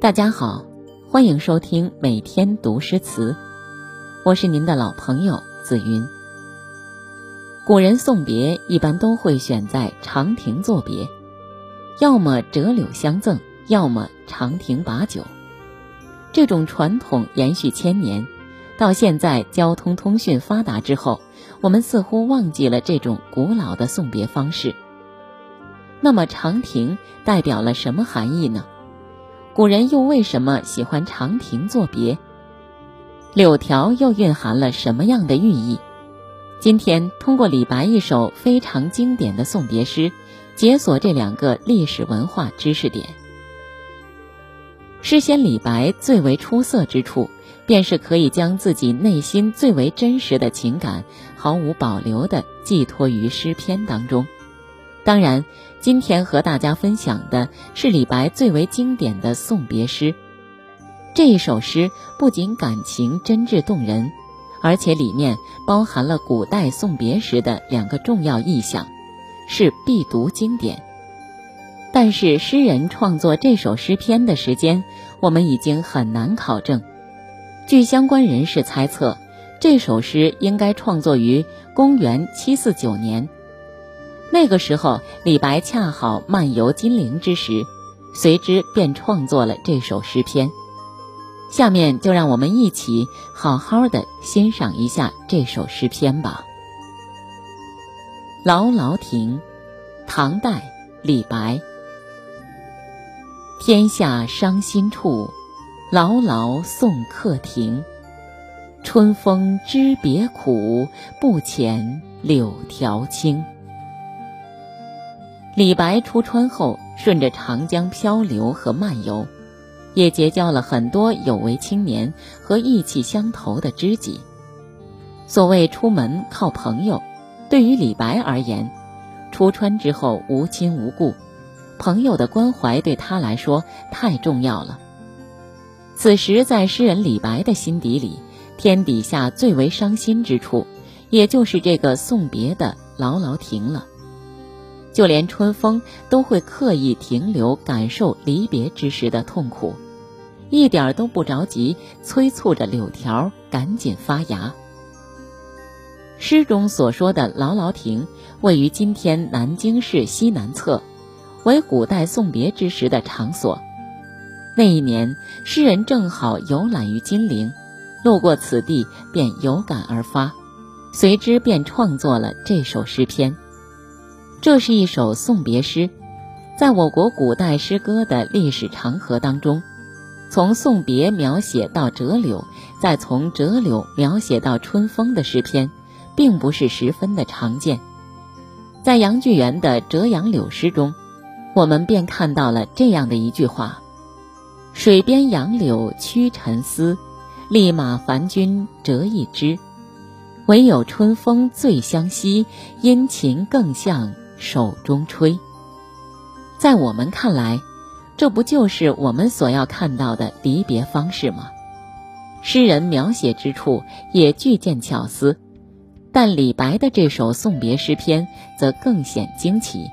大家好，欢迎收听每天读诗词，我是您的老朋友紫云。古人送别一般都会选在长亭作别，要么折柳相赠，要么长亭把酒。这种传统延续千年，到现在交通通讯发达之后，我们似乎忘记了这种古老的送别方式。那么长亭代表了什么含义呢？古人又为什么喜欢长亭作别？柳条又蕴含了什么样的寓意？今天通过李白一首非常经典的送别诗，解锁这两个历史文化知识点。诗仙李白最为出色之处，便是可以将自己内心最为真实的情感，毫无保留地寄托于诗篇当中。当然，今天和大家分享的是李白最为经典的送别诗。这一首诗不仅感情真挚动人，而且里面包含了古代送别时的两个重要意象，是必读经典。但是，诗人创作这首诗篇的时间，我们已经很难考证。据相关人士猜测，这首诗应该创作于公元七四九年。那个时候，李白恰好漫游金陵之时，随之便创作了这首诗篇。下面就让我们一起好好的欣赏一下这首诗篇吧。《劳劳亭》，唐代，李白。天下伤心处，劳劳送客亭。春风知别苦，不遣柳条青。李白出川后，顺着长江漂流和漫游，也结交了很多有为青年和意气相投的知己。所谓出门靠朋友，对于李白而言，出川之后无亲无故，朋友的关怀对他来说太重要了。此时，在诗人李白的心底里，天底下最为伤心之处，也就是这个送别的牢牢亭了。就连春风都会刻意停留，感受离别之时的痛苦，一点都不着急，催促着柳条赶紧发芽。诗中所说的劳劳亭位于今天南京市西南侧，为古代送别之时的场所。那一年，诗人正好游览于金陵，路过此地，便有感而发，随之便创作了这首诗篇。这是一首送别诗，在我国古代诗歌的历史长河当中，从送别描写到折柳，再从折柳描写到春风的诗篇，并不是十分的常见。在杨巨源的《折杨柳》诗中，我们便看到了这样的一句话：“水边杨柳屈尘丝，立马凡君折一枝。唯有春风最相惜，殷勤更向。”手中吹，在我们看来，这不就是我们所要看到的离别方式吗？诗人描写之处也具见巧思，但李白的这首送别诗篇则更显惊奇。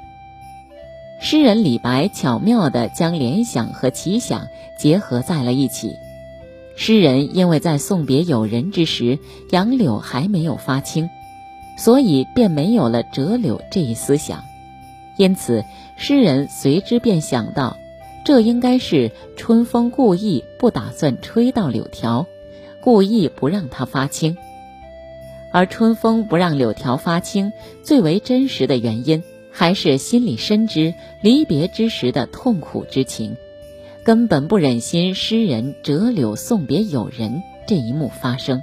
诗人李白巧妙地将联想和奇想结合在了一起。诗人因为在送别友人之时，杨柳还没有发青。所以便没有了折柳这一思想，因此诗人随之便想到，这应该是春风故意不打算吹到柳条，故意不让它发青。而春风不让柳条发青，最为真实的原因，还是心里深知离别之时的痛苦之情，根本不忍心诗人折柳送别友人这一幕发生。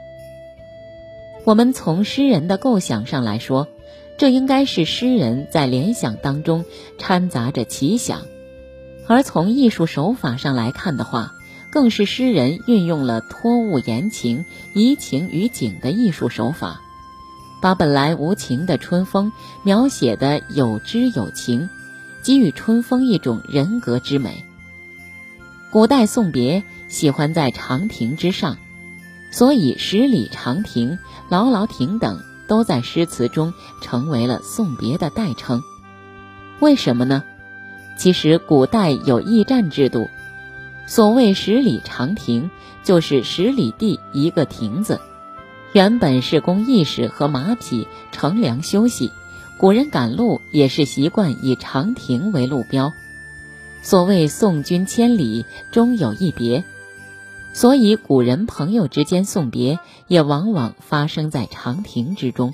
我们从诗人的构想上来说，这应该是诗人在联想当中掺杂着奇想；而从艺术手法上来看的话，更是诗人运用了托物言情、移情于景的艺术手法，把本来无情的春风描写的有知有情，给予春风一种人格之美。古代送别喜欢在长亭之上。所以，十里长亭、劳劳亭等都在诗词中成为了送别的代称。为什么呢？其实，古代有驿站制度，所谓十里长亭，就是十里地一个亭子，原本是供驿使和马匹乘凉休息。古人赶路也是习惯以长亭为路标。所谓送君千里，终有一别，所以古人朋友之间送别也往往发生在长亭之中。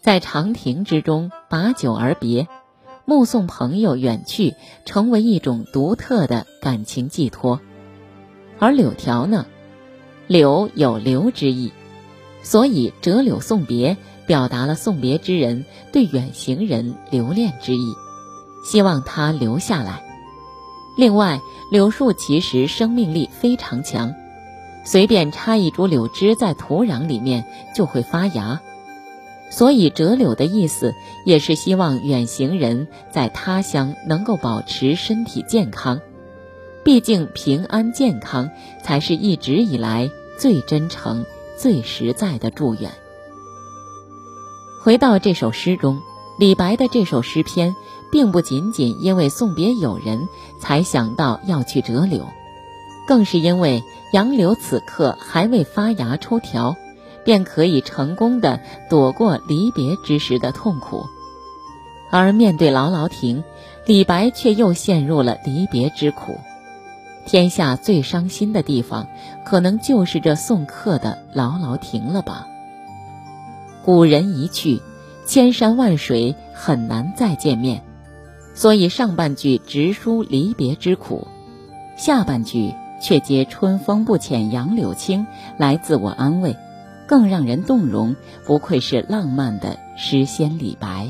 在长亭之中把酒而别，目送朋友远去，成为一种独特的感情寄托。而柳条呢，柳有留之意，所以折柳送别，表达了送别之人对远行人留恋之意，希望他留下来。另外，柳树其实生命力非常强，随便插一株柳枝在土壤里面就会发芽，所以折柳的意思也是希望远行人在他乡能够保持身体健康。毕竟平安健康才是一直以来最真诚、最实在的祝愿。回到这首诗中，李白的这首诗篇。并不仅仅因为送别友人才想到要去折柳，更是因为杨柳此刻还未发芽抽条，便可以成功的躲过离别之时的痛苦。而面对姥姥亭，李白却又陷入了离别之苦。天下最伤心的地方，可能就是这送客的姥姥亭了吧。古人一去，千山万水很难再见面。所以上半句直抒离别之苦，下半句却借“春风不遣杨柳青”来自我安慰，更让人动容。不愧是浪漫的诗仙李白。